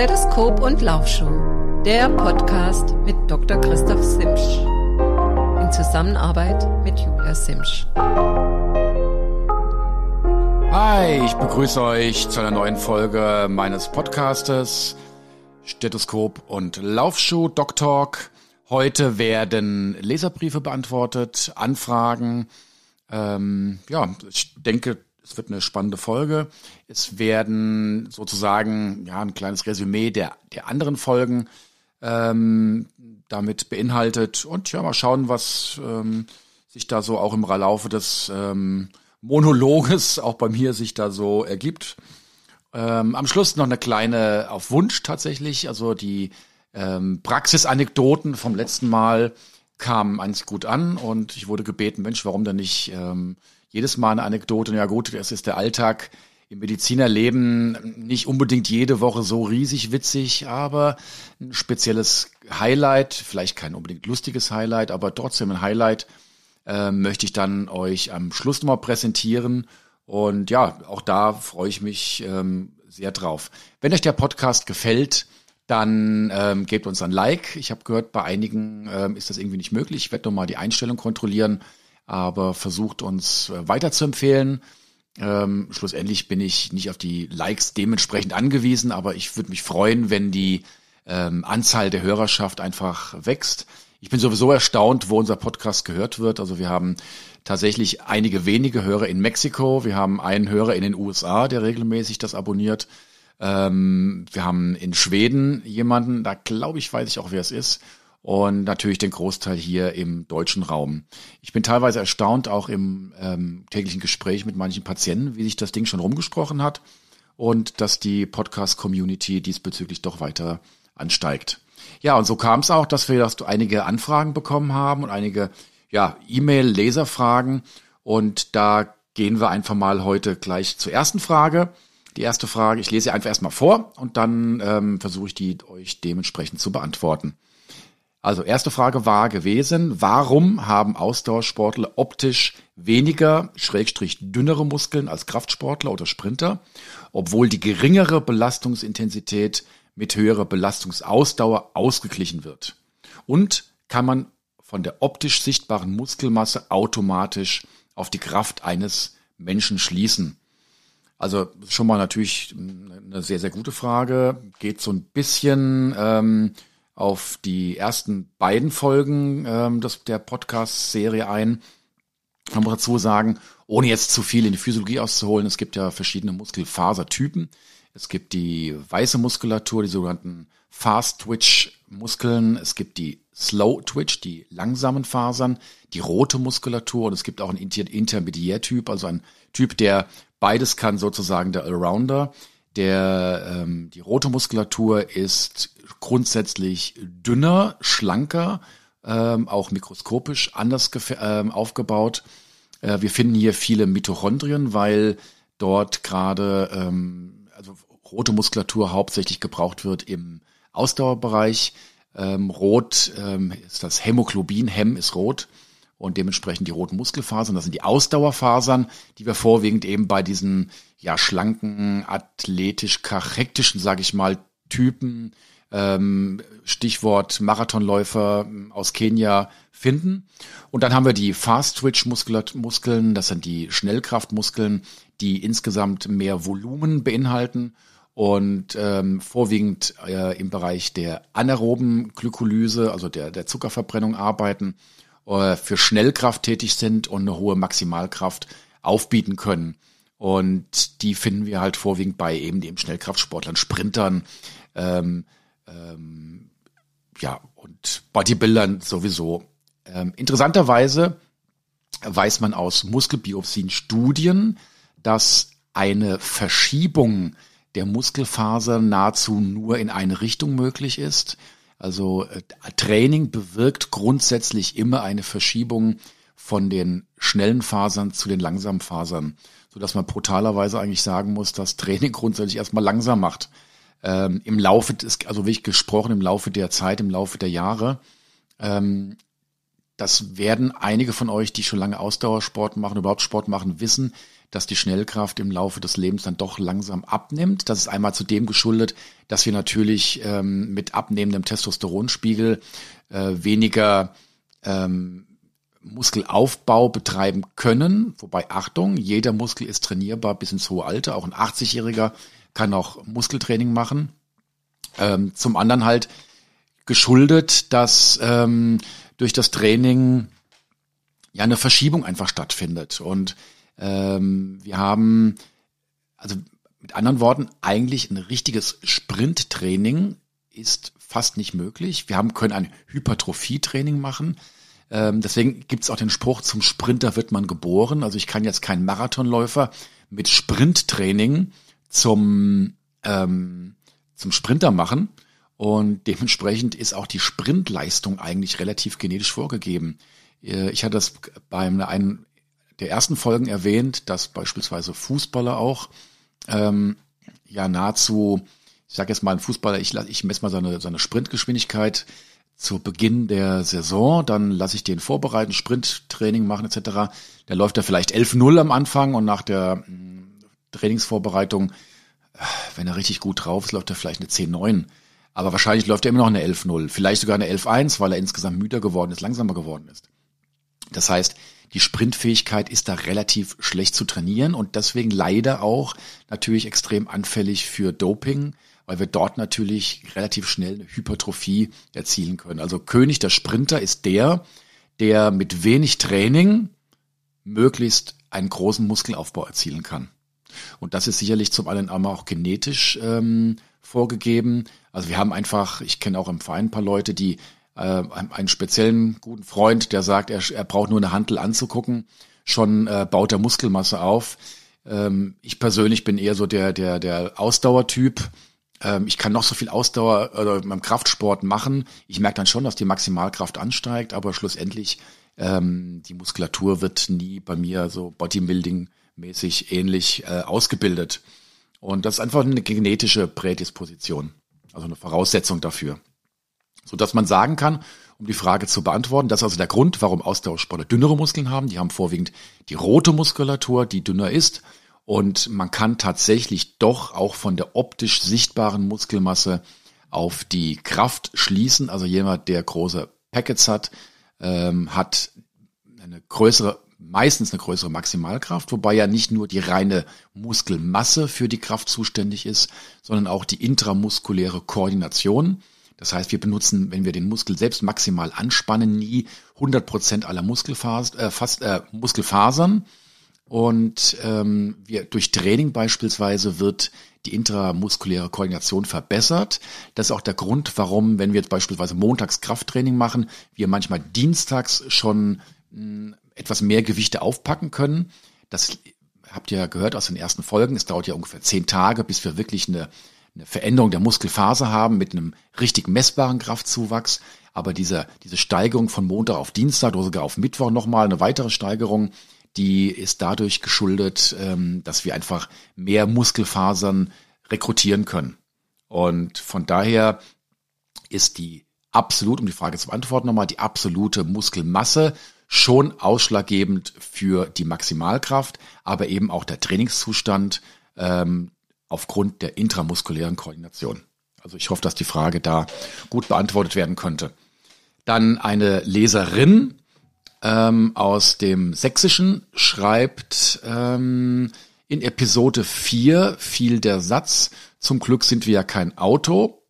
Stethoskop und Laufschuh, der Podcast mit Dr. Christoph Simsch. In Zusammenarbeit mit Julia Simsch. Hi, ich begrüße euch zu einer neuen Folge meines Podcastes Stethoskop und Laufschuh Doc Talk. Heute werden Leserbriefe beantwortet, Anfragen. Ähm, ja, ich denke, es wird eine spannende Folge. Es werden sozusagen ja ein kleines Resümee der, der anderen Folgen ähm, damit beinhaltet. Und ja, mal schauen, was ähm, sich da so auch im Laufe des ähm, Monologes auch bei mir sich da so ergibt. Ähm, am Schluss noch eine kleine auf Wunsch tatsächlich. Also die ähm, Praxisanekdoten vom letzten Mal kamen eigentlich gut an und ich wurde gebeten, Mensch, warum denn nicht ähm, jedes Mal eine Anekdote? Ja gut, das ist der Alltag im Medizinerleben nicht unbedingt jede Woche so riesig witzig, aber ein spezielles Highlight, vielleicht kein unbedingt lustiges Highlight, aber trotzdem ein Highlight, äh, möchte ich dann euch am Schluss nochmal präsentieren. Und ja, auch da freue ich mich ähm, sehr drauf. Wenn euch der Podcast gefällt, dann ähm, gebt uns ein Like. Ich habe gehört, bei einigen ähm, ist das irgendwie nicht möglich. Ich werde nochmal die Einstellung kontrollieren, aber versucht uns äh, weiter zu empfehlen. Ähm, schlussendlich bin ich nicht auf die Likes dementsprechend angewiesen, aber ich würde mich freuen, wenn die ähm, Anzahl der Hörerschaft einfach wächst. Ich bin sowieso erstaunt, wo unser Podcast gehört wird. Also wir haben tatsächlich einige wenige Hörer in Mexiko. Wir haben einen Hörer in den USA, der regelmäßig das abonniert. Ähm, wir haben in Schweden jemanden, da glaube ich, weiß ich auch, wer es ist. Und natürlich den Großteil hier im deutschen Raum. Ich bin teilweise erstaunt, auch im ähm, täglichen Gespräch mit manchen Patienten, wie sich das Ding schon rumgesprochen hat und dass die Podcast-Community diesbezüglich doch weiter ansteigt. Ja, und so kam es auch, dass wir dass einige Anfragen bekommen haben und einige ja, E-Mail-Leserfragen. Und da gehen wir einfach mal heute gleich zur ersten Frage. Die erste Frage, ich lese sie einfach erstmal vor und dann ähm, versuche ich die euch dementsprechend zu beantworten. Also erste Frage war gewesen, warum haben Ausdauersportler optisch weniger, schrägstrich dünnere Muskeln als Kraftsportler oder Sprinter, obwohl die geringere Belastungsintensität mit höherer Belastungsausdauer ausgeglichen wird? Und kann man von der optisch sichtbaren Muskelmasse automatisch auf die Kraft eines Menschen schließen? Also schon mal natürlich eine sehr, sehr gute Frage. Geht so ein bisschen ähm, auf die ersten beiden Folgen ähm, des, der Podcast-Serie ein. Man muss dazu sagen, ohne jetzt zu viel in die Physiologie auszuholen, es gibt ja verschiedene Muskelfasertypen. Es gibt die weiße Muskulatur, die sogenannten Fast-Twitch-Muskeln. Es gibt die Slow-Twitch, die langsamen Fasern, die rote Muskulatur und es gibt auch einen Inter Intermediärtyp, also ein Typ, der beides kann, sozusagen der Allrounder. Der, ähm, die rote Muskulatur ist grundsätzlich dünner, schlanker, ähm, auch mikroskopisch anders ähm, aufgebaut. Äh, wir finden hier viele Mitochondrien, weil dort gerade ähm, also rote Muskulatur hauptsächlich gebraucht wird im Ausdauerbereich. Ähm, rot ähm, ist das Hämoglobin, Hem ist rot und dementsprechend die roten Muskelfasern. Das sind die Ausdauerfasern, die wir vorwiegend eben bei diesen ja schlanken, athletisch kachektischen, sage ich mal, Typen, ähm, Stichwort Marathonläufer aus Kenia finden. Und dann haben wir die Fast-Twitch-Muskeln, das sind die Schnellkraftmuskeln, die insgesamt mehr Volumen beinhalten und ähm, vorwiegend äh, im Bereich der anaeroben Glykolyse, also der, der Zuckerverbrennung arbeiten, äh, für Schnellkraft tätig sind und eine hohe Maximalkraft aufbieten können. Und die finden wir halt vorwiegend bei eben dem Schnellkraftsportlern, Sprintern, ähm, ähm, ja, und Bodybuildern sowieso. Ähm, interessanterweise weiß man aus Muskelbiopsien-Studien, dass eine Verschiebung der Muskelfaser nahezu nur in eine Richtung möglich ist. Also äh, Training bewirkt grundsätzlich immer eine Verschiebung von den schnellen Fasern zu den langsamen Fasern, so dass man brutalerweise eigentlich sagen muss, dass Training grundsätzlich erstmal langsam macht. Ähm, Im Laufe des, also wie ich gesprochen, im Laufe der Zeit, im Laufe der Jahre, ähm, das werden einige von euch, die schon lange Ausdauersport machen, überhaupt Sport machen, wissen, dass die Schnellkraft im Laufe des Lebens dann doch langsam abnimmt. Das ist einmal zu dem geschuldet, dass wir natürlich ähm, mit abnehmendem Testosteronspiegel äh, weniger ähm, Muskelaufbau betreiben können. Wobei, Achtung, jeder Muskel ist trainierbar bis ins hohe Alter. Auch ein 80-Jähriger kann auch Muskeltraining machen. Ähm, zum anderen halt geschuldet, dass ähm, durch das Training ja eine Verschiebung einfach stattfindet. Und ähm, wir haben, also mit anderen Worten, eigentlich ein richtiges Sprinttraining ist fast nicht möglich. Wir haben können ein Hypertrophietraining machen. Ähm, deswegen gibt es auch den Spruch, zum Sprinter wird man geboren. Also ich kann jetzt keinen Marathonläufer mit Sprinttraining zum, ähm, zum Sprinter machen. Und dementsprechend ist auch die Sprintleistung eigentlich relativ genetisch vorgegeben. Äh, ich hatte das beim einen der ersten Folgen erwähnt, dass beispielsweise Fußballer auch ähm, ja nahezu, ich sage jetzt mal ein Fußballer, ich, ich messe mal seine, seine Sprintgeschwindigkeit zu Beginn der Saison, dann lasse ich den vorbereiten, Sprinttraining machen etc. Der läuft da vielleicht 11-0 am Anfang und nach der mm, Trainingsvorbereitung, wenn er richtig gut drauf ist, läuft er vielleicht eine 10-9. Aber wahrscheinlich läuft er immer noch eine 11-0, vielleicht sogar eine 11-1, weil er insgesamt müder geworden ist, langsamer geworden ist. Das heißt, die Sprintfähigkeit ist da relativ schlecht zu trainieren und deswegen leider auch natürlich extrem anfällig für Doping, weil wir dort natürlich relativ schnell eine Hypertrophie erzielen können. Also König der Sprinter ist der, der mit wenig Training möglichst einen großen Muskelaufbau erzielen kann. Und das ist sicherlich zum einen einmal auch genetisch ähm, vorgegeben. Also wir haben einfach, ich kenne auch im Verein ein paar Leute, die äh, einen speziellen guten Freund, der sagt, er, er braucht nur eine Handel anzugucken, schon äh, baut er Muskelmasse auf. Ähm, ich persönlich bin eher so der, der, der Ausdauertyp. Ähm, ich kann noch so viel Ausdauer oder beim Kraftsport machen. Ich merke dann schon, dass die Maximalkraft ansteigt, aber schlussendlich ähm, die Muskulatur wird nie bei mir so Bodybuilding-mäßig ähnlich äh, ausgebildet. Und das ist einfach eine genetische Prädisposition, also eine Voraussetzung dafür so dass man sagen kann, um die Frage zu beantworten, das ist also der Grund, warum Ausdauersportler dünnere Muskeln haben. Die haben vorwiegend die rote Muskulatur, die dünner ist. Und man kann tatsächlich doch auch von der optisch sichtbaren Muskelmasse auf die Kraft schließen. Also jemand, der große Packets hat, ähm, hat eine größere, meistens eine größere Maximalkraft, wobei ja nicht nur die reine Muskelmasse für die Kraft zuständig ist, sondern auch die intramuskuläre Koordination. Das heißt, wir benutzen, wenn wir den Muskel selbst maximal anspannen, nie 100 Prozent aller Muskelfasern, äh, fast, äh, Muskelfasern. Und ähm, wir, durch Training beispielsweise wird die intramuskuläre Koordination verbessert. Das ist auch der Grund, warum, wenn wir jetzt beispielsweise montags Krafttraining machen, wir manchmal dienstags schon mh, hm, etwas mehr Gewichte aufpacken können. Das habt ihr ja gehört aus den ersten Folgen. Es dauert ja ungefähr zehn Tage, bis wir wirklich eine eine Veränderung der Muskelfaser haben mit einem richtig messbaren Kraftzuwachs. Aber diese, diese Steigerung von Montag auf Dienstag oder sogar auf Mittwoch nochmal eine weitere Steigerung, die ist dadurch geschuldet, ähm, dass wir einfach mehr Muskelfasern rekrutieren können. Und von daher ist die absolut, um die Frage zu beantworten nochmal, die absolute Muskelmasse schon ausschlaggebend für die Maximalkraft, aber eben auch der Trainingszustand, ähm, aufgrund der intramuskulären Koordination. Also ich hoffe, dass die Frage da gut beantwortet werden könnte. Dann eine Leserin ähm, aus dem Sächsischen schreibt, ähm, in Episode 4 fiel der Satz, zum Glück sind wir ja kein Auto,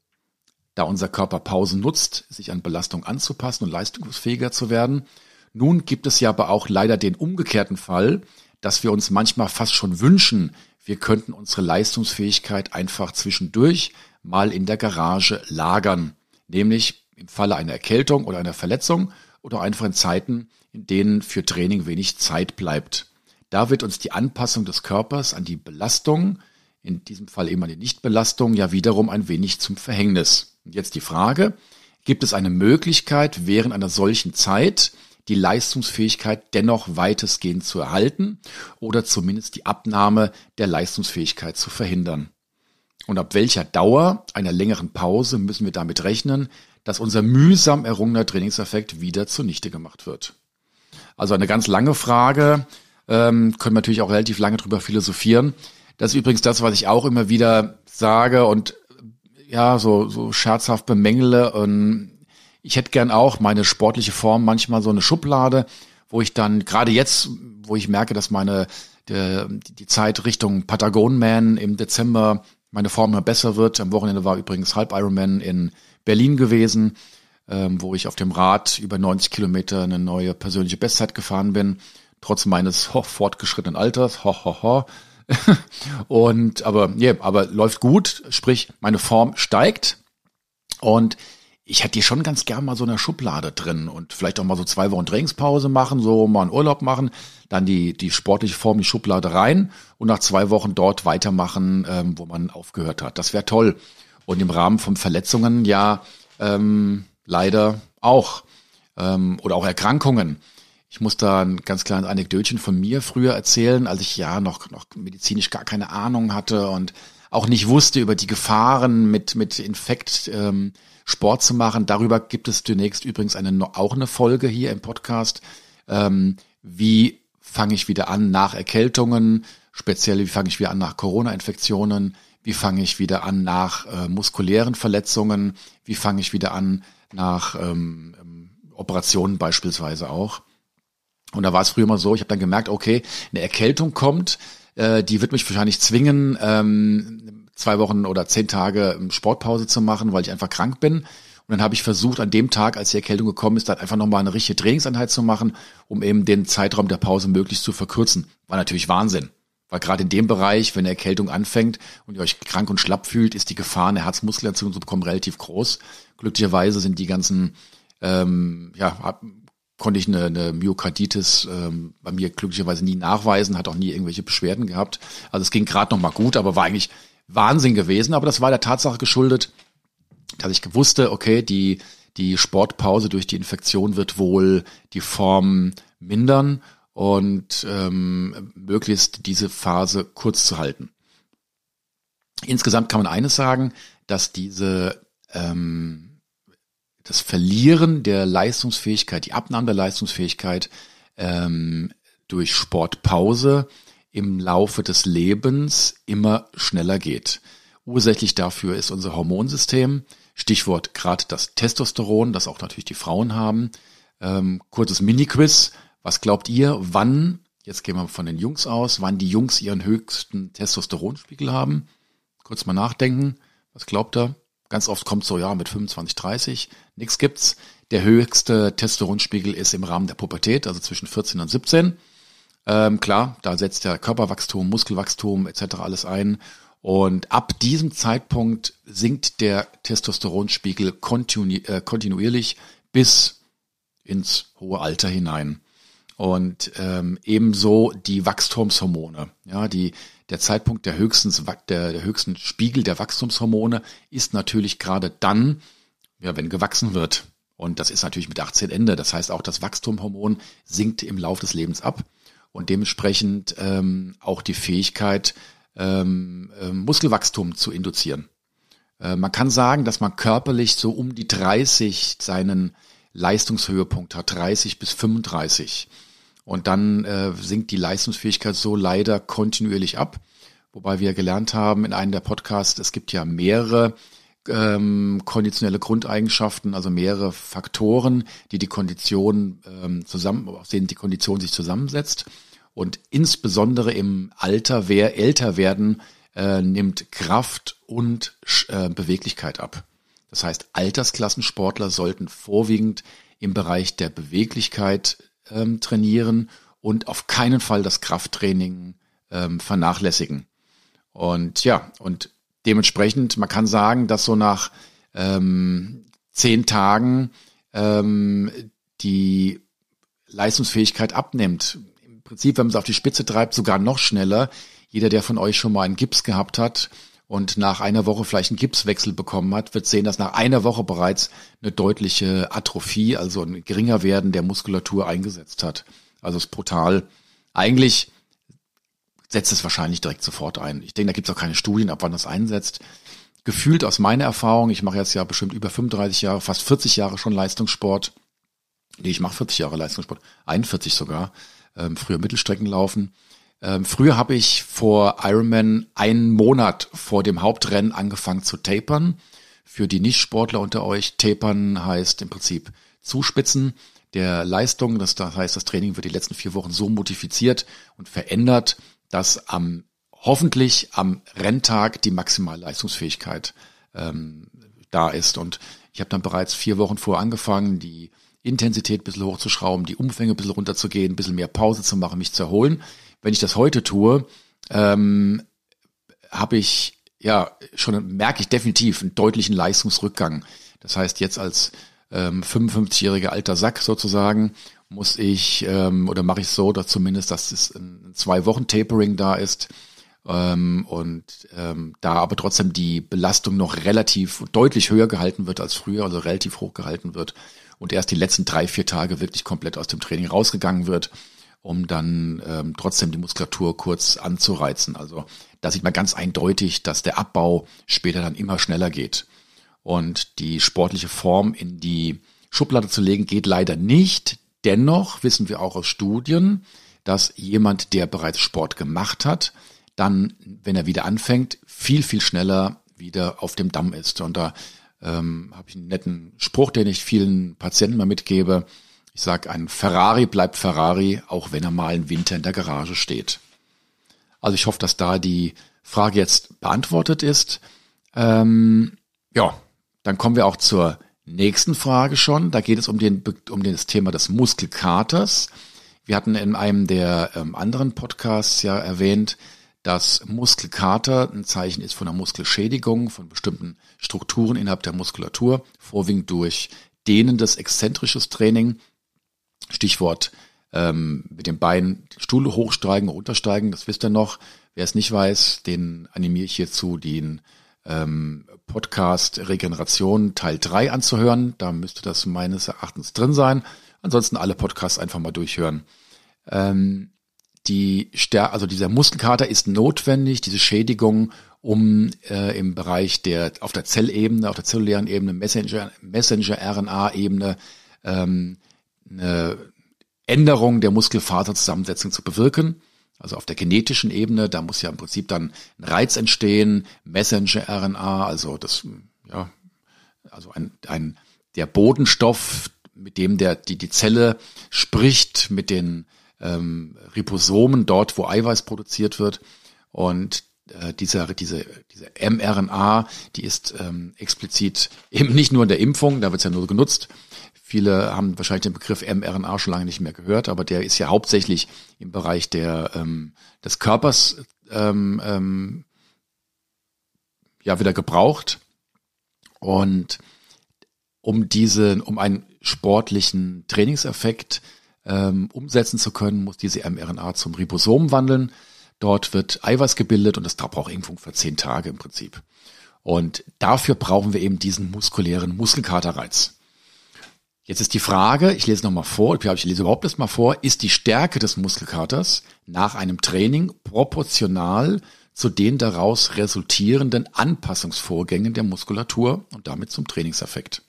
da unser Körper Pausen nutzt, sich an Belastung anzupassen und leistungsfähiger zu werden. Nun gibt es ja aber auch leider den umgekehrten Fall, dass wir uns manchmal fast schon wünschen, wir könnten unsere Leistungsfähigkeit einfach zwischendurch mal in der Garage lagern, nämlich im Falle einer Erkältung oder einer Verletzung oder einfach in Zeiten, in denen für Training wenig Zeit bleibt. Da wird uns die Anpassung des Körpers an die Belastung, in diesem Fall eben an die Nichtbelastung, ja wiederum ein wenig zum Verhängnis. Und jetzt die Frage, gibt es eine Möglichkeit, während einer solchen Zeit die Leistungsfähigkeit dennoch weitestgehend zu erhalten oder zumindest die Abnahme der Leistungsfähigkeit zu verhindern. Und ab welcher Dauer einer längeren Pause müssen wir damit rechnen, dass unser mühsam errungener Trainingseffekt wieder zunichte gemacht wird. Also eine ganz lange Frage, ähm, können wir natürlich auch relativ lange drüber philosophieren. Das ist übrigens das, was ich auch immer wieder sage und ja, so, so scherzhaft bemängele. Und ich hätte gern auch meine sportliche Form manchmal so eine Schublade, wo ich dann, gerade jetzt, wo ich merke, dass meine die, die Zeit Richtung Patagon Man im Dezember meine Form immer besser wird. Am Wochenende war übrigens Halb Ironman in Berlin gewesen, ähm, wo ich auf dem Rad über 90 Kilometer eine neue persönliche Bestzeit gefahren bin, trotz meines ho, fortgeschrittenen Alters. Ho, ho, ho. und aber yeah, aber läuft gut, sprich meine Form steigt und ich hätte die schon ganz gern mal so eine Schublade drin und vielleicht auch mal so zwei Wochen Trainingspause machen, so mal einen Urlaub machen, dann die, die sportliche Form, die Schublade rein und nach zwei Wochen dort weitermachen, ähm, wo man aufgehört hat. Das wäre toll. Und im Rahmen von Verletzungen ja ähm, leider auch. Ähm, oder auch Erkrankungen. Ich muss da ein ganz kleines Anekdötchen von mir früher erzählen, als ich ja noch, noch medizinisch gar keine Ahnung hatte und auch nicht wusste über die Gefahren mit, mit Infekt. Ähm, Sport zu machen. Darüber gibt es zunächst übrigens eine, auch eine Folge hier im Podcast. Ähm, wie fange ich wieder an nach Erkältungen, speziell wie fange ich wieder an nach Corona-Infektionen, wie fange ich wieder an nach äh, muskulären Verletzungen, wie fange ich wieder an nach ähm, ähm Operationen beispielsweise auch. Und da war es früher mal so, ich habe dann gemerkt, okay, eine Erkältung kommt, äh, die wird mich wahrscheinlich zwingen, ähm, zwei Wochen oder zehn Tage Sportpause zu machen, weil ich einfach krank bin. Und dann habe ich versucht, an dem Tag, als die Erkältung gekommen ist, dann einfach nochmal eine richtige Trainingseinheit zu machen, um eben den Zeitraum der Pause möglichst zu verkürzen. War natürlich Wahnsinn. Weil gerade in dem Bereich, wenn eine Erkältung anfängt und ihr euch krank und schlapp fühlt, ist die Gefahr, eine Herzmuskelentzündung zu bekommen, relativ groß. Glücklicherweise sind die ganzen, ähm, ja, konnte ich eine, eine Myokarditis ähm, bei mir glücklicherweise nie nachweisen, hat auch nie irgendwelche Beschwerden gehabt. Also es ging gerade noch mal gut, aber war eigentlich Wahnsinn gewesen, aber das war der Tatsache geschuldet, dass ich wusste, okay, die, die Sportpause durch die Infektion wird wohl die Form mindern und ähm, möglichst diese Phase kurz zu halten. Insgesamt kann man eines sagen, dass diese ähm, das Verlieren der Leistungsfähigkeit, die Abnahme der Leistungsfähigkeit ähm, durch Sportpause im Laufe des Lebens immer schneller geht. Ursächlich dafür ist unser Hormonsystem. Stichwort gerade das Testosteron, das auch natürlich die Frauen haben. Ähm, kurzes Mini-Quiz. Was glaubt ihr, wann, jetzt gehen wir von den Jungs aus, wann die Jungs ihren höchsten Testosteronspiegel haben? Kurz mal nachdenken. Was glaubt ihr? Ganz oft kommt so, ja, mit 25, 30. Nix gibt's. Der höchste Testosteronspiegel ist im Rahmen der Pubertät, also zwischen 14 und 17. Ähm, klar, da setzt ja Körperwachstum, Muskelwachstum etc. alles ein. Und ab diesem Zeitpunkt sinkt der Testosteronspiegel kontinu äh, kontinuierlich bis ins hohe Alter hinein. Und ähm, ebenso die Wachstumshormone. Ja, die, der Zeitpunkt der höchsten, der, der höchsten Spiegel der Wachstumshormone ist natürlich gerade dann, ja, wenn gewachsen wird. Und das ist natürlich mit 18 Ende. Das heißt, auch das Wachstumhormon sinkt im Laufe des Lebens ab und dementsprechend ähm, auch die Fähigkeit, ähm, äh, Muskelwachstum zu induzieren. Äh, man kann sagen, dass man körperlich so um die 30 seinen Leistungshöhepunkt hat, 30 bis 35. Und dann äh, sinkt die Leistungsfähigkeit so leider kontinuierlich ab. Wobei wir gelernt haben in einem der Podcasts, es gibt ja mehrere ähm, konditionelle Grundeigenschaften, also mehrere Faktoren, die die Kondition ähm, zusammen, aus denen die Kondition sich zusammensetzt. Und insbesondere im Alter, wer älter werden, äh, nimmt Kraft und äh, Beweglichkeit ab. Das heißt, Altersklassensportler sollten vorwiegend im Bereich der Beweglichkeit ähm, trainieren und auf keinen Fall das Krafttraining ähm, vernachlässigen. Und ja, und dementsprechend, man kann sagen, dass so nach ähm, zehn Tagen ähm, die Leistungsfähigkeit abnimmt. Im Prinzip, wenn man es auf die Spitze treibt, sogar noch schneller. Jeder, der von euch schon mal einen Gips gehabt hat und nach einer Woche vielleicht einen Gipswechsel bekommen hat, wird sehen, dass nach einer Woche bereits eine deutliche Atrophie, also ein geringer Werden der Muskulatur eingesetzt hat. Also es ist brutal. Eigentlich setzt es wahrscheinlich direkt sofort ein. Ich denke, da gibt es auch keine Studien, ab wann das einsetzt. gefühlt aus meiner Erfahrung, ich mache jetzt ja bestimmt über 35 Jahre, fast 40 Jahre schon Leistungssport. Nee, ich mache 40 Jahre Leistungssport, 41 sogar, ähm, früher Mittelstrecken laufen. Ähm, früher habe ich vor Ironman einen Monat vor dem Hauptrennen angefangen zu tapern. Für die Nicht-Sportler unter euch, tapern heißt im Prinzip zuspitzen der Leistung. Das heißt, das Training wird die letzten vier Wochen so modifiziert und verändert, dass am hoffentlich am Renntag die maximale Leistungsfähigkeit ähm, da ist. Und ich habe dann bereits vier Wochen vorher angefangen, die Intensität ein bisschen hochzuschrauben, die Umfänge ein bisschen runterzugehen, ein bisschen mehr Pause zu machen, mich zu erholen. Wenn ich das heute tue, ähm, habe ich ja schon merke ich definitiv einen deutlichen Leistungsrückgang. Das heißt, jetzt als ähm, 55-jähriger alter Sack sozusagen muss ich ähm, oder mache ich so, dass zumindest, dass es ein zwei Wochen Tapering da ist ähm, und ähm, da aber trotzdem die Belastung noch relativ deutlich höher gehalten wird als früher, also relativ hoch gehalten wird und erst die letzten drei, vier Tage wirklich komplett aus dem Training rausgegangen wird, um dann ähm, trotzdem die Muskulatur kurz anzureizen. Also da sieht man ganz eindeutig, dass der Abbau später dann immer schneller geht. Und die sportliche Form in die Schublade zu legen, geht leider nicht. Dennoch wissen wir auch aus Studien, dass jemand, der bereits Sport gemacht hat, dann, wenn er wieder anfängt, viel, viel schneller wieder auf dem Damm ist. Und da ähm, habe ich einen netten Spruch, den ich vielen Patienten mal mitgebe. Ich sage, ein Ferrari bleibt Ferrari, auch wenn er mal im Winter in der Garage steht. Also ich hoffe, dass da die Frage jetzt beantwortet ist. Ähm, ja, dann kommen wir auch zur nächsten Frage schon. Da geht es um, den, um das Thema des Muskelkaters. Wir hatten in einem der ähm, anderen Podcasts ja erwähnt, dass Muskelkater ein Zeichen ist von einer Muskelschädigung, von bestimmten Strukturen innerhalb der Muskulatur, vorwiegend durch dehnendes, exzentrisches Training. Stichwort ähm, mit dem Bein Stuhl hochsteigen oder untersteigen, das wisst ihr noch. Wer es nicht weiß, den animiere ich hierzu, den ähm, Podcast Regeneration Teil 3 anzuhören. Da müsste das meines Erachtens drin sein. Ansonsten alle Podcasts einfach mal durchhören. Ähm, die Stär also dieser Muskelkater ist notwendig, diese Schädigung, um äh, im Bereich der auf der Zellebene, auf der zellulären Ebene, Messenger, Messenger-RNA-Ebene ähm, eine Änderung der Muskelfaserzusammensetzung zu bewirken. Also auf der genetischen Ebene, da muss ja im Prinzip dann ein Reiz entstehen, Messenger-RNA, also das, ja, also ein, ein, der Bodenstoff, mit dem der, die, die Zelle spricht, mit den ähm, Ribosomen dort, wo Eiweiß produziert wird. Und äh, diese, diese, diese mRNA, die ist ähm, explizit eben nicht nur in der Impfung, da wird es ja nur genutzt, Viele haben wahrscheinlich den Begriff mRNA schon lange nicht mehr gehört, aber der ist ja hauptsächlich im Bereich der, ähm, des Körpers ähm, ähm, ja wieder gebraucht. Und um diese, um einen sportlichen Trainingseffekt ähm, umsetzen zu können, muss diese mRNA zum Ribosom wandeln. Dort wird Eiweiß gebildet und das braucht Impfung für zehn Tage im Prinzip. Und dafür brauchen wir eben diesen muskulären Muskelkaterreiz. Jetzt ist die Frage, ich lese nochmal vor, ich lese überhaupt das mal vor, ist die Stärke des Muskelkaters nach einem Training proportional zu den daraus resultierenden Anpassungsvorgängen der Muskulatur und damit zum Trainingseffekt.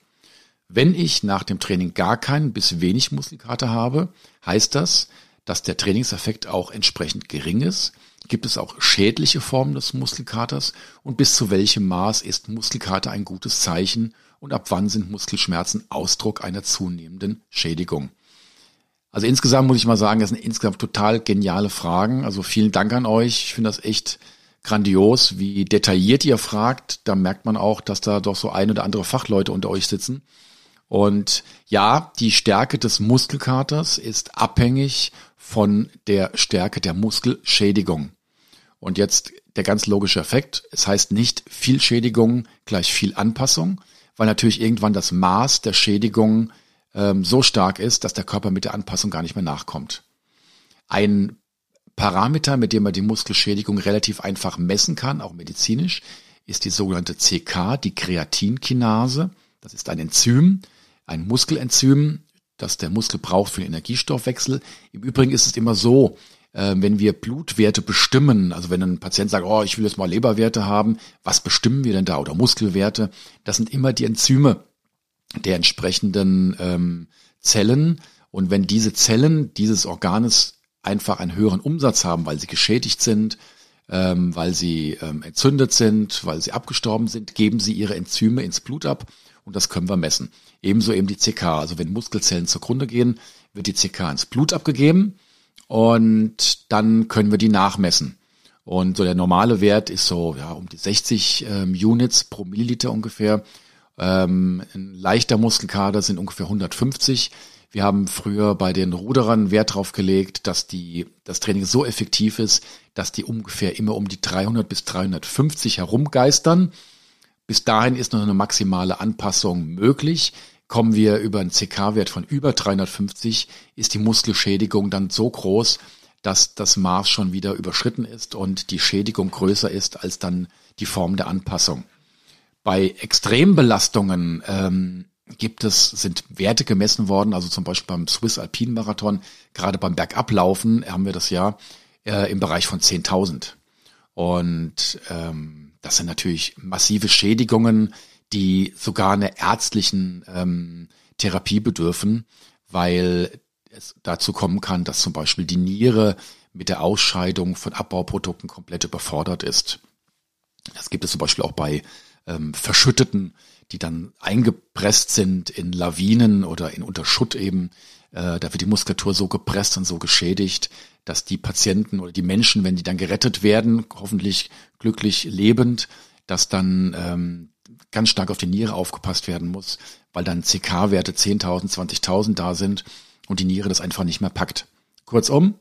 Wenn ich nach dem Training gar keinen bis wenig Muskelkater habe, heißt das, dass der Trainingseffekt auch entsprechend gering ist. Gibt es auch schädliche Formen des Muskelkaters und bis zu welchem Maß ist Muskelkater ein gutes Zeichen und ab wann sind Muskelschmerzen Ausdruck einer zunehmenden Schädigung? Also insgesamt muss ich mal sagen, das sind insgesamt total geniale Fragen. Also vielen Dank an euch. Ich finde das echt grandios, wie detailliert ihr fragt. Da merkt man auch, dass da doch so ein oder andere Fachleute unter euch sitzen. Und ja, die Stärke des Muskelkaters ist abhängig von der Stärke der Muskelschädigung. Und jetzt der ganz logische Effekt. Es heißt nicht viel Schädigung gleich viel Anpassung, weil natürlich irgendwann das Maß der Schädigung ähm, so stark ist, dass der Körper mit der Anpassung gar nicht mehr nachkommt. Ein Parameter, mit dem man die Muskelschädigung relativ einfach messen kann, auch medizinisch, ist die sogenannte CK, die Kreatinkinase. Das ist ein Enzym, ein Muskelenzym, das der Muskel braucht für den Energiestoffwechsel. Im Übrigen ist es immer so, äh, wenn wir Blutwerte bestimmen, also wenn ein Patient sagt, oh, ich will jetzt mal Leberwerte haben, was bestimmen wir denn da oder Muskelwerte? Das sind immer die Enzyme der entsprechenden ähm, Zellen. Und wenn diese Zellen dieses Organes einfach einen höheren Umsatz haben, weil sie geschädigt sind, ähm, weil sie ähm, entzündet sind, weil sie abgestorben sind, geben sie ihre Enzyme ins Blut ab und das können wir messen. Ebenso eben die CK. Also wenn Muskelzellen zugrunde gehen, wird die CK ins Blut abgegeben und dann können wir die nachmessen. Und so der normale Wert ist so ja um die 60 ähm, Units pro Milliliter ungefähr. Ähm, ein leichter Muskelkater sind ungefähr 150. Wir haben früher bei den Ruderern Wert drauf gelegt, dass die, das Training so effektiv ist, dass die ungefähr immer um die 300 bis 350 herumgeistern. Bis dahin ist noch eine maximale Anpassung möglich. Kommen wir über einen CK-Wert von über 350, ist die Muskelschädigung dann so groß, dass das Maß schon wieder überschritten ist und die Schädigung größer ist als dann die Form der Anpassung. Bei Extrembelastungen ähm, gibt es, sind Werte gemessen worden, also zum Beispiel beim Swiss Alpine Marathon, gerade beim Bergablaufen haben wir das ja äh, im Bereich von 10.000. Und ähm, das sind natürlich massive Schädigungen, die sogar einer ärztlichen ähm, Therapie bedürfen, weil es dazu kommen kann, dass zum Beispiel die Niere mit der Ausscheidung von Abbauprodukten komplett überfordert ist. Das gibt es zum Beispiel auch bei ähm, verschütteten die dann eingepresst sind in Lawinen oder in Unterschutt eben. Äh, da wird die Muskulatur so gepresst und so geschädigt, dass die Patienten oder die Menschen, wenn die dann gerettet werden, hoffentlich glücklich lebend, dass dann ähm, ganz stark auf die Niere aufgepasst werden muss, weil dann CK-Werte 10.000, 20.000 da sind und die Niere das einfach nicht mehr packt. Kurzum,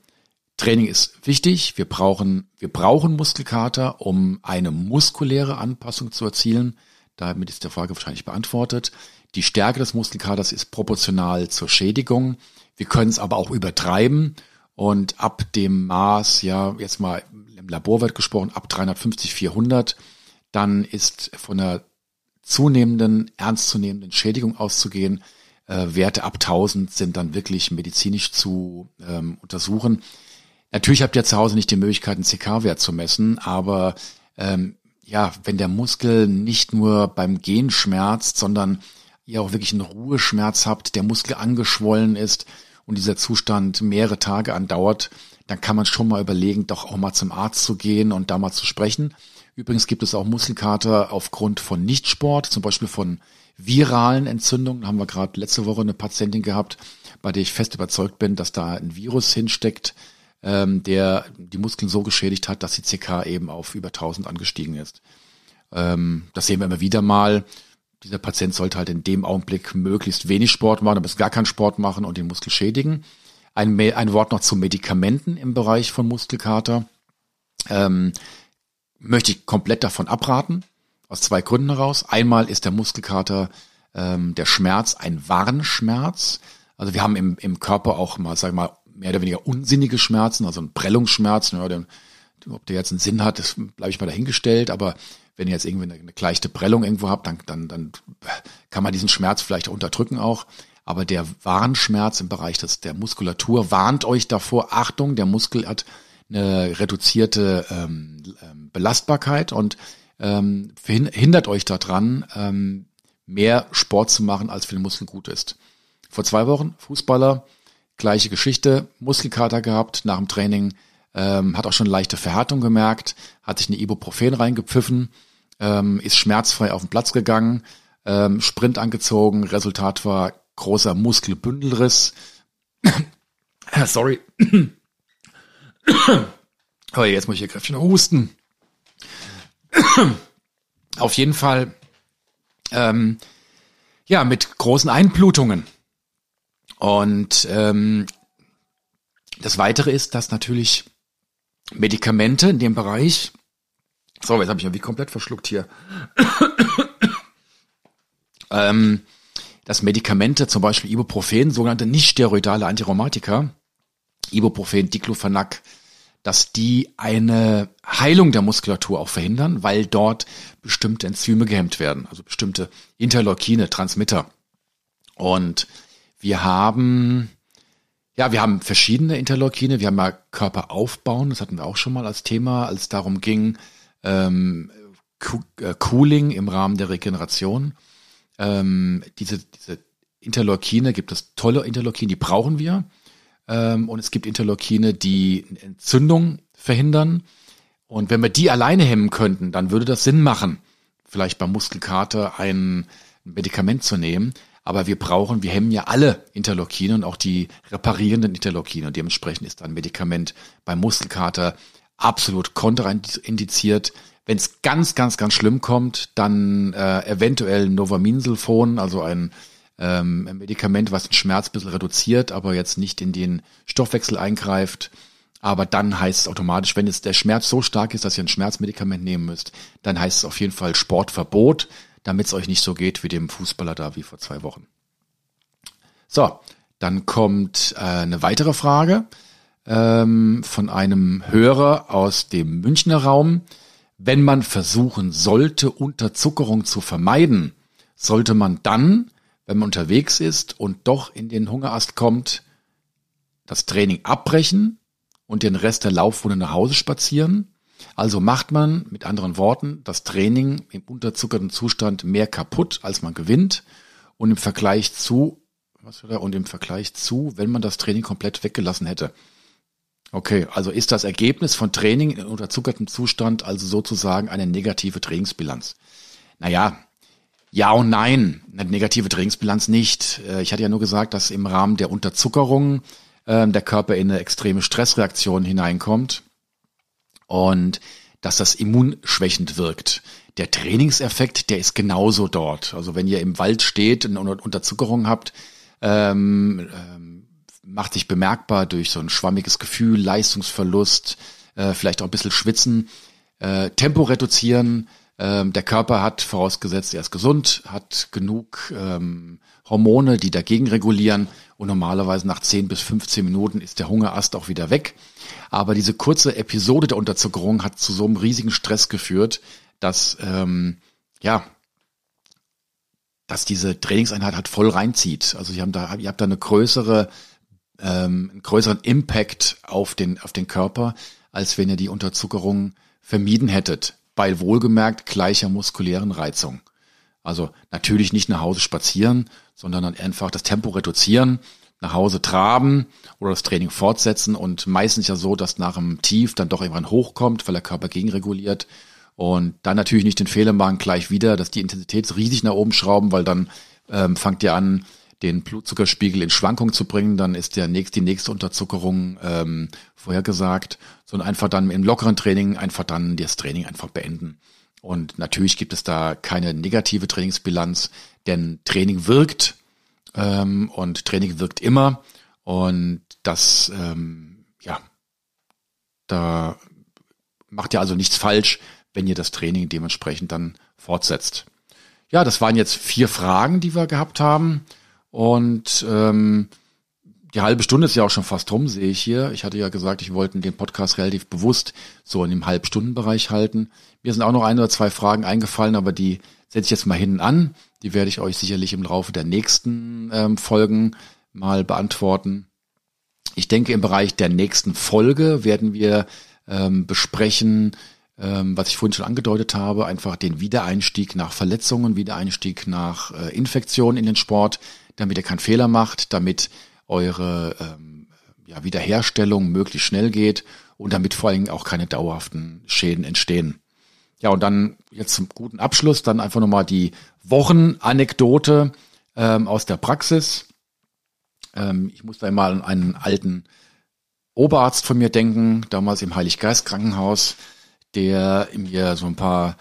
Training ist wichtig. Wir brauchen, wir brauchen Muskelkater, um eine muskuläre Anpassung zu erzielen. Damit ist die Frage wahrscheinlich beantwortet. Die Stärke des Muskelkaders ist proportional zur Schädigung. Wir können es aber auch übertreiben und ab dem Maß, ja, jetzt mal im Laborwert gesprochen, ab 350, 400, dann ist von einer zunehmenden, ernstzunehmenden Schädigung auszugehen. Äh, Werte ab 1000 sind dann wirklich medizinisch zu ähm, untersuchen. Natürlich habt ihr zu Hause nicht die Möglichkeit, einen CK-Wert zu messen, aber ähm, ja, wenn der Muskel nicht nur beim Gehen schmerzt, sondern ihr auch wirklich einen Ruheschmerz habt, der Muskel angeschwollen ist und dieser Zustand mehrere Tage andauert, dann kann man schon mal überlegen, doch auch mal zum Arzt zu gehen und da mal zu sprechen. Übrigens gibt es auch Muskelkater aufgrund von Nichtsport, zum Beispiel von viralen Entzündungen. Da haben wir gerade letzte Woche eine Patientin gehabt, bei der ich fest überzeugt bin, dass da ein Virus hinsteckt, ähm, der die Muskeln so geschädigt hat, dass die CK eben auf über 1000 angestiegen ist. Ähm, das sehen wir immer wieder mal. Dieser Patient sollte halt in dem Augenblick möglichst wenig Sport machen, aber gar keinen Sport machen und den Muskel schädigen. Ein, ein Wort noch zu Medikamenten im Bereich von Muskelkater. Ähm, möchte ich komplett davon abraten, aus zwei Gründen heraus. Einmal ist der Muskelkater, ähm, der Schmerz ein Warnschmerz. Also wir haben im, im Körper auch mal, sag ich mal, mehr oder weniger unsinnige Schmerzen, also ein Prellungsschmerz, ja, der, ob der jetzt einen Sinn hat, das bleibe ich mal dahingestellt, aber wenn ihr jetzt irgendwie eine, eine leichte Prellung irgendwo habt, dann, dann, dann kann man diesen Schmerz vielleicht unterdrücken auch. Aber der Warnschmerz im Bereich des, der Muskulatur warnt euch davor, Achtung, der Muskel hat eine reduzierte ähm, ähm Belastbarkeit und ähm, hindert euch daran, ähm, mehr Sport zu machen, als für den Muskel gut ist. Vor zwei Wochen, Fußballer, Gleiche Geschichte, Muskelkater gehabt nach dem Training, ähm, hat auch schon leichte Verhärtung gemerkt, hat sich eine Ibuprofen reingepfiffen, ähm, ist schmerzfrei auf den Platz gegangen, ähm, Sprint angezogen, Resultat war großer Muskelbündelriss. Sorry. oh, jetzt muss ich hier kräftig noch husten. Auf jeden Fall, ähm, ja, mit großen Einblutungen. Und ähm, das Weitere ist, dass natürlich Medikamente in dem Bereich, so, jetzt habe ich ja komplett verschluckt hier, ähm, dass Medikamente, zum Beispiel Ibuprofen, sogenannte nicht-steroidale Antirheumatika, Ibuprofen, Diclofenac, dass die eine Heilung der Muskulatur auch verhindern, weil dort bestimmte Enzyme gehemmt werden, also bestimmte Interleukine, Transmitter. Und wir haben, Ja, wir haben verschiedene Interleukine. Wir haben mal Körper aufbauen, das hatten wir auch schon mal als Thema, als es darum ging, ähm, äh, Cooling im Rahmen der Regeneration. Ähm, diese, diese Interleukine gibt es tolle Interleukine, die brauchen wir. Ähm, und es gibt Interleukine, die Entzündung verhindern. Und wenn wir die alleine hemmen könnten, dann würde das Sinn machen, vielleicht beim Muskelkater ein Medikament zu nehmen. Aber wir brauchen, wir hemmen ja alle Interleukine und auch die reparierenden Interleukine. Und dementsprechend ist ein Medikament beim Muskelkater absolut kontraindiziert. Wenn es ganz, ganz, ganz schlimm kommt, dann äh, eventuell Novaminsulfon, also ein ähm, ein Medikament, was den Schmerz ein bisschen reduziert, aber jetzt nicht in den Stoffwechsel eingreift. Aber dann heißt es automatisch, wenn jetzt der Schmerz so stark ist, dass ihr ein Schmerzmedikament nehmen müsst, dann heißt es auf jeden Fall Sportverbot, damit es euch nicht so geht wie dem Fußballer da wie vor zwei Wochen. So, dann kommt äh, eine weitere Frage ähm, von einem Hörer aus dem Münchner Raum. Wenn man versuchen sollte, Unterzuckerung zu vermeiden, sollte man dann wenn man unterwegs ist und doch in den Hungerast kommt, das Training abbrechen und den Rest der Laufrunde nach Hause spazieren. Also macht man mit anderen Worten das Training im unterzuckerten Zustand mehr kaputt, als man gewinnt. Und im Vergleich zu, was oder, und im Vergleich zu, wenn man das Training komplett weggelassen hätte. Okay, also ist das Ergebnis von Training in unterzuckertem Zustand also sozusagen eine negative Trainingsbilanz? Naja, ja und nein. Eine negative Trainingsbilanz nicht. Äh, ich hatte ja nur gesagt, dass im Rahmen der Unterzuckerung äh, der Körper in eine extreme Stressreaktion hineinkommt und dass das immunschwächend wirkt. Der Trainingseffekt, der ist genauso dort. Also wenn ihr im Wald steht und Unterzuckerung habt, ähm, ähm, macht sich bemerkbar durch so ein schwammiges Gefühl, Leistungsverlust, äh, vielleicht auch ein bisschen Schwitzen, äh, Tempo reduzieren, ähm, der Körper hat, vorausgesetzt er ist gesund, hat genug ähm, Hormone, die dagegen regulieren und normalerweise nach 10 bis 15 Minuten ist der Hungerast auch wieder weg. Aber diese kurze Episode der Unterzuckerung hat zu so einem riesigen Stress geführt, dass ähm, ja dass diese Trainingseinheit halt voll reinzieht. Also ihr habt da, ihr habt da eine größere, ähm, einen größeren Impact auf den, auf den Körper, als wenn ihr die Unterzuckerung vermieden hättet bei wohlgemerkt gleicher muskulären Reizung. Also natürlich nicht nach Hause spazieren, sondern dann einfach das Tempo reduzieren, nach Hause traben oder das Training fortsetzen und meistens ja so, dass nach einem Tief dann doch irgendwann hochkommt, weil der Körper gegenreguliert und dann natürlich nicht den Fehler machen gleich wieder, dass die Intensität riesig nach oben schrauben, weil dann ähm, fangt ihr an, den Blutzuckerspiegel in Schwankung zu bringen, dann ist der nächst, die nächste Unterzuckerung ähm, vorhergesagt, sondern einfach dann im lockeren Training einfach dann das Training einfach beenden. Und natürlich gibt es da keine negative Trainingsbilanz, denn Training wirkt ähm, und Training wirkt immer und das ähm, ja da macht ihr also nichts falsch, wenn ihr das Training dementsprechend dann fortsetzt. Ja, das waren jetzt vier Fragen, die wir gehabt haben. Und ähm, die halbe Stunde ist ja auch schon fast rum, sehe ich hier. Ich hatte ja gesagt, ich wollte den Podcast relativ bewusst so in dem Halbstundenbereich halten. Mir sind auch noch ein oder zwei Fragen eingefallen, aber die setze ich jetzt mal hinten an. Die werde ich euch sicherlich im Laufe der nächsten ähm, Folgen mal beantworten. Ich denke, im Bereich der nächsten Folge werden wir ähm, besprechen, ähm, was ich vorhin schon angedeutet habe, einfach den Wiedereinstieg nach Verletzungen, Wiedereinstieg nach äh, Infektionen in den Sport damit ihr keinen Fehler macht, damit eure ähm, ja, Wiederherstellung möglichst schnell geht und damit vor allem auch keine dauerhaften Schäden entstehen. Ja, und dann jetzt zum guten Abschluss dann einfach nochmal die Wochenanekdote ähm, aus der Praxis. Ähm, ich muss da mal an einen alten Oberarzt von mir denken, damals im Heiliggeist Krankenhaus, der mir so ein paar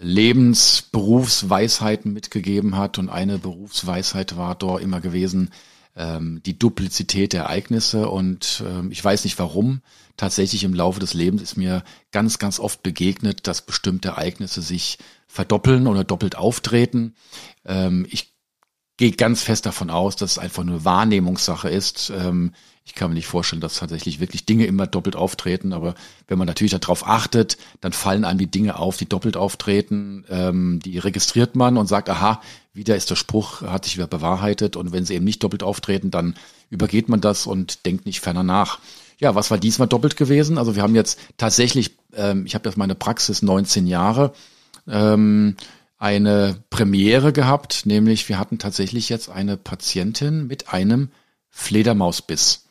Lebensberufsweisheiten mitgegeben hat. Und eine Berufsweisheit war dort immer gewesen, ähm, die Duplizität der Ereignisse. Und ähm, ich weiß nicht warum. Tatsächlich im Laufe des Lebens ist mir ganz, ganz oft begegnet, dass bestimmte Ereignisse sich verdoppeln oder doppelt auftreten. Ähm, ich gehe ganz fest davon aus, dass es einfach nur Wahrnehmungssache ist. Ähm, ich kann mir nicht vorstellen, dass tatsächlich wirklich Dinge immer doppelt auftreten, aber wenn man natürlich darauf achtet, dann fallen einem die Dinge auf, die doppelt auftreten, ähm, die registriert man und sagt, aha, wieder ist der Spruch, hat sich wieder bewahrheitet und wenn sie eben nicht doppelt auftreten, dann übergeht man das und denkt nicht ferner nach. Ja, was war diesmal doppelt gewesen? Also wir haben jetzt tatsächlich, ähm, ich habe jetzt meine Praxis 19 Jahre, ähm, eine Premiere gehabt, nämlich wir hatten tatsächlich jetzt eine Patientin mit einem Fledermausbiss.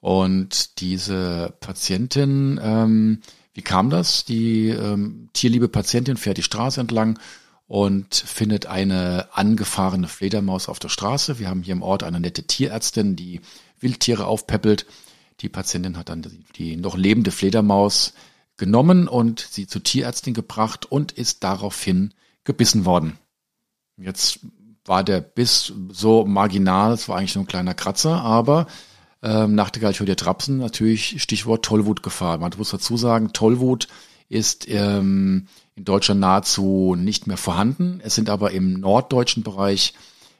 Und diese Patientin, ähm, wie kam das? Die ähm, tierliebe Patientin fährt die Straße entlang und findet eine angefahrene Fledermaus auf der Straße. Wir haben hier im Ort eine nette Tierärztin, die Wildtiere aufpäppelt. Die Patientin hat dann die, die noch lebende Fledermaus genommen und sie zur Tierärztin gebracht und ist daraufhin gebissen worden. Jetzt war der Biss so marginal, es war eigentlich nur ein kleiner Kratzer, aber ähm, Nachtigall, ich Trapsen, natürlich Stichwort Tollwutgefahr. Man muss dazu sagen, Tollwut ist ähm, in Deutschland nahezu nicht mehr vorhanden. Es sind aber im norddeutschen Bereich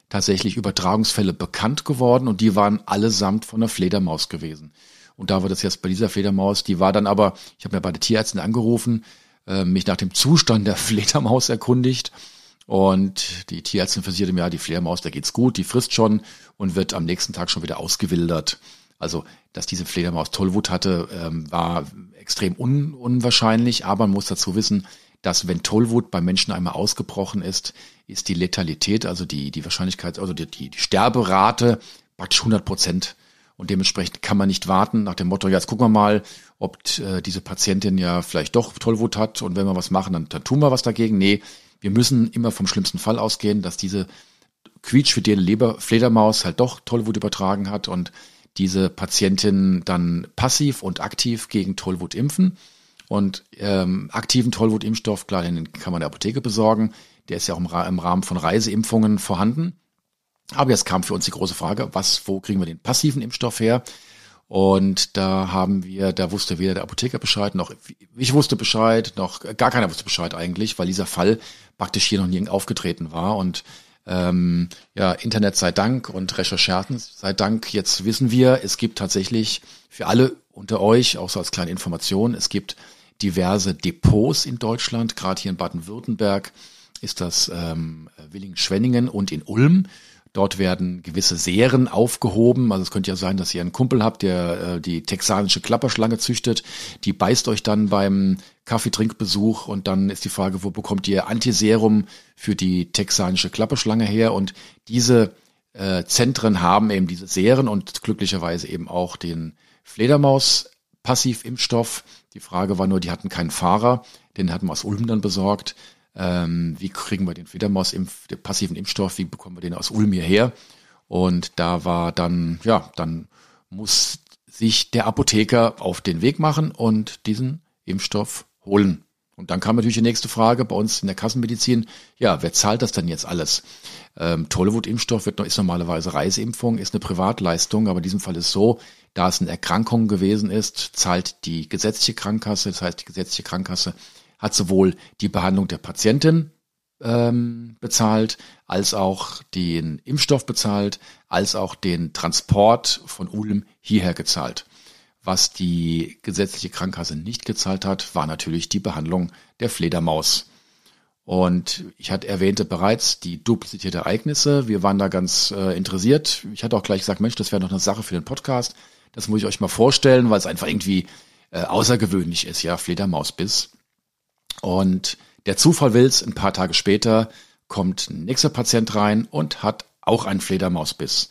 tatsächlich Übertragungsfälle bekannt geworden und die waren allesamt von einer Fledermaus gewesen. Und da war das jetzt bei dieser Fledermaus, die war dann aber, ich habe mir bei der Tierärztin angerufen, äh, mich nach dem Zustand der Fledermaus erkundigt und die Tierärztin versicherte mir, ja, die Fledermaus, der geht's gut, die frisst schon und wird am nächsten Tag schon wieder ausgewildert. Also, dass diese Fledermaus Tollwut hatte, ähm, war extrem un unwahrscheinlich, aber man muss dazu wissen, dass wenn Tollwut beim Menschen einmal ausgebrochen ist, ist die Letalität, also die, die Wahrscheinlichkeit, also die, die Sterberate praktisch 100 Prozent. Und dementsprechend kann man nicht warten nach dem Motto, jetzt gucken wir mal, ob äh, diese Patientin ja vielleicht doch Tollwut hat und wenn wir was machen, dann, dann tun wir was dagegen. Nee, wir müssen immer vom schlimmsten Fall ausgehen, dass diese quietschfidele Leberfledermaus halt doch Tollwut übertragen hat und diese Patientin dann passiv und aktiv gegen Tollwut impfen. Und ähm, aktiven Tollwutimpfstoff, klar, den kann man in der Apotheke besorgen. Der ist ja auch im, im Rahmen von Reiseimpfungen vorhanden. Aber jetzt kam für uns die große Frage, was, wo kriegen wir den passiven Impfstoff her? Und da haben wir, da wusste weder der Apotheker Bescheid, noch ich wusste Bescheid, noch gar keiner wusste Bescheid eigentlich, weil dieser Fall praktisch hier noch nie aufgetreten war. Und ähm, ja, Internet sei Dank und Recherchen sei Dank. Jetzt wissen wir, es gibt tatsächlich für alle unter euch, auch so als kleine Information, es gibt diverse Depots in Deutschland, gerade hier in Baden-Württemberg ist das ähm, Willingen-Schwenningen und in Ulm. Dort werden gewisse Serien aufgehoben. Also es könnte ja sein, dass ihr einen Kumpel habt, der äh, die texanische Klapperschlange züchtet. Die beißt euch dann beim Kaffeetrinkbesuch und dann ist die Frage, wo bekommt ihr Antiserum für die texanische Klapperschlange her? Und diese äh, Zentren haben eben diese Serien und glücklicherweise eben auch den Fledermaus-Passivimpfstoff. Die Frage war nur, die hatten keinen Fahrer, den hatten wir aus Ulm dann besorgt ähm, wie kriegen wir den Fledermaus-Impf, den passiven Impfstoff, wie bekommen wir den aus Ulm hierher? Und da war dann, ja, dann muss sich der Apotheker auf den Weg machen und diesen Impfstoff holen. Und dann kam natürlich die nächste Frage bei uns in der Kassenmedizin, ja, wer zahlt das denn jetzt alles? Ähm, Tollwut-Impfstoff wird, ist normalerweise Reiseimpfung, ist eine Privatleistung, aber in diesem Fall ist so, da es eine Erkrankung gewesen ist, zahlt die gesetzliche Krankenkasse, das heißt die gesetzliche Krankenkasse hat sowohl die Behandlung der Patientin ähm, bezahlt, als auch den Impfstoff bezahlt, als auch den Transport von Ulm hierher gezahlt. Was die gesetzliche Krankenkasse nicht gezahlt hat, war natürlich die Behandlung der Fledermaus. Und ich hatte erwähnte bereits die duplizierte Ereignisse. Wir waren da ganz äh, interessiert. Ich hatte auch gleich gesagt, Mensch, das wäre noch eine Sache für den Podcast. Das muss ich euch mal vorstellen, weil es einfach irgendwie äh, außergewöhnlich ist, ja, Fledermausbiss. Und der Zufall will's, ein paar Tage später kommt ein nächster Patient rein und hat auch einen Fledermausbiss.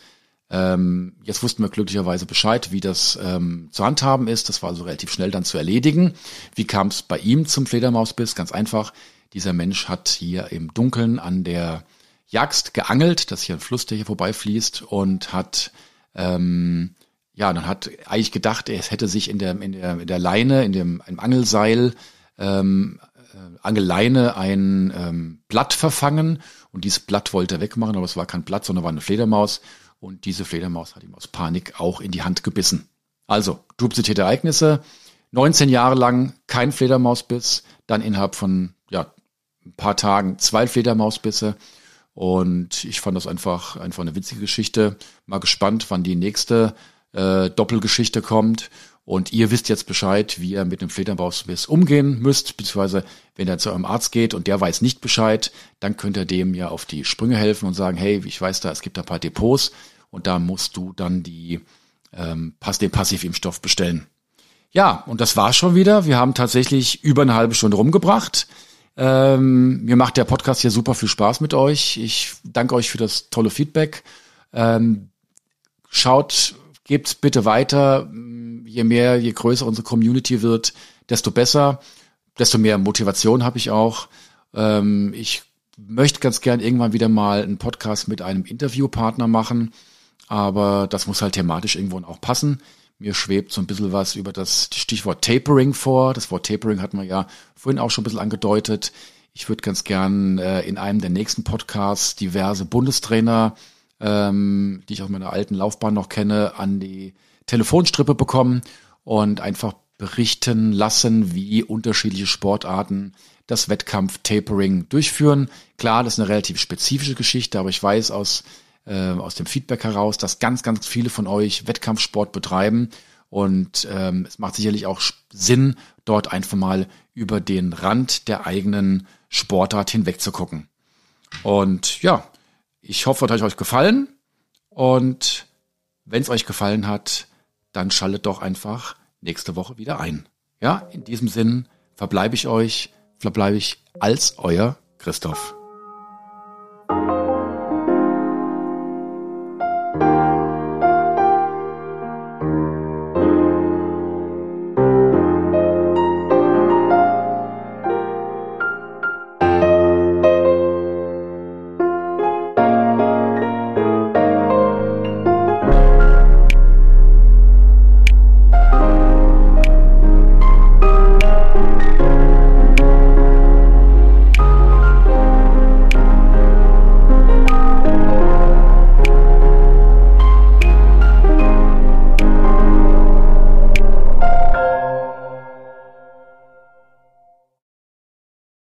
Ähm, jetzt wussten wir glücklicherweise Bescheid, wie das ähm, zu handhaben ist. Das war also relativ schnell dann zu erledigen. Wie kam es bei ihm zum Fledermausbiss? Ganz einfach. Dieser Mensch hat hier im Dunkeln an der Jagst geangelt. Das ist hier ein Fluss, der hier vorbeifließt und hat ähm, ja, dann hat eigentlich gedacht, er hätte sich in der in der in der Leine, in dem im Angelseil ähm, äh, Angeleine ein ähm, Blatt verfangen und dieses Blatt wollte er wegmachen, aber es war kein Blatt, sondern war eine Fledermaus und diese Fledermaus hat ihm aus Panik auch in die Hand gebissen. Also, duplizierte Ereignisse, 19 Jahre lang kein Fledermausbiss, dann innerhalb von ja, ein paar Tagen zwei Fledermausbisse und ich fand das einfach, einfach eine witzige Geschichte. Mal gespannt, wann die nächste äh, Doppelgeschichte kommt und ihr wisst jetzt Bescheid, wie ihr mit dem Fledermausbiss umgehen müsst, beziehungsweise wenn ihr zu eurem Arzt geht und der weiß nicht Bescheid, dann könnt ihr dem ja auf die Sprünge helfen und sagen, hey, ich weiß da, es gibt ein paar Depots und da musst du dann die ähm, den Passivimpfstoff bestellen. Ja, und das war's schon wieder. Wir haben tatsächlich über eine halbe Stunde rumgebracht. Ähm, mir macht der Podcast hier super viel Spaß mit euch. Ich danke euch für das tolle Feedback. Ähm, schaut, gebt's bitte weiter. Je mehr, je größer unsere Community wird, desto besser, desto mehr Motivation habe ich auch. Ähm, ich möchte ganz gern irgendwann wieder mal einen Podcast mit einem Interviewpartner machen, aber das muss halt thematisch irgendwo auch passen. Mir schwebt so ein bisschen was über das Stichwort Tapering vor. Das Wort Tapering hat man ja vorhin auch schon ein bisschen angedeutet. Ich würde ganz gern äh, in einem der nächsten Podcasts diverse Bundestrainer, ähm, die ich aus meiner alten Laufbahn noch kenne, an die Telefonstrippe bekommen und einfach berichten lassen, wie unterschiedliche Sportarten das Wettkampf-Tapering durchführen. Klar, das ist eine relativ spezifische Geschichte, aber ich weiß aus äh, aus dem Feedback heraus, dass ganz, ganz viele von euch Wettkampfsport betreiben. Und ähm, es macht sicherlich auch Sinn, dort einfach mal über den Rand der eigenen Sportart hinweg zu gucken. Und ja, ich hoffe, es hat euch gefallen. Und wenn es euch gefallen hat, dann schaltet doch einfach nächste Woche wieder ein. Ja, in diesem Sinn verbleibe ich euch, verbleibe ich als euer Christoph.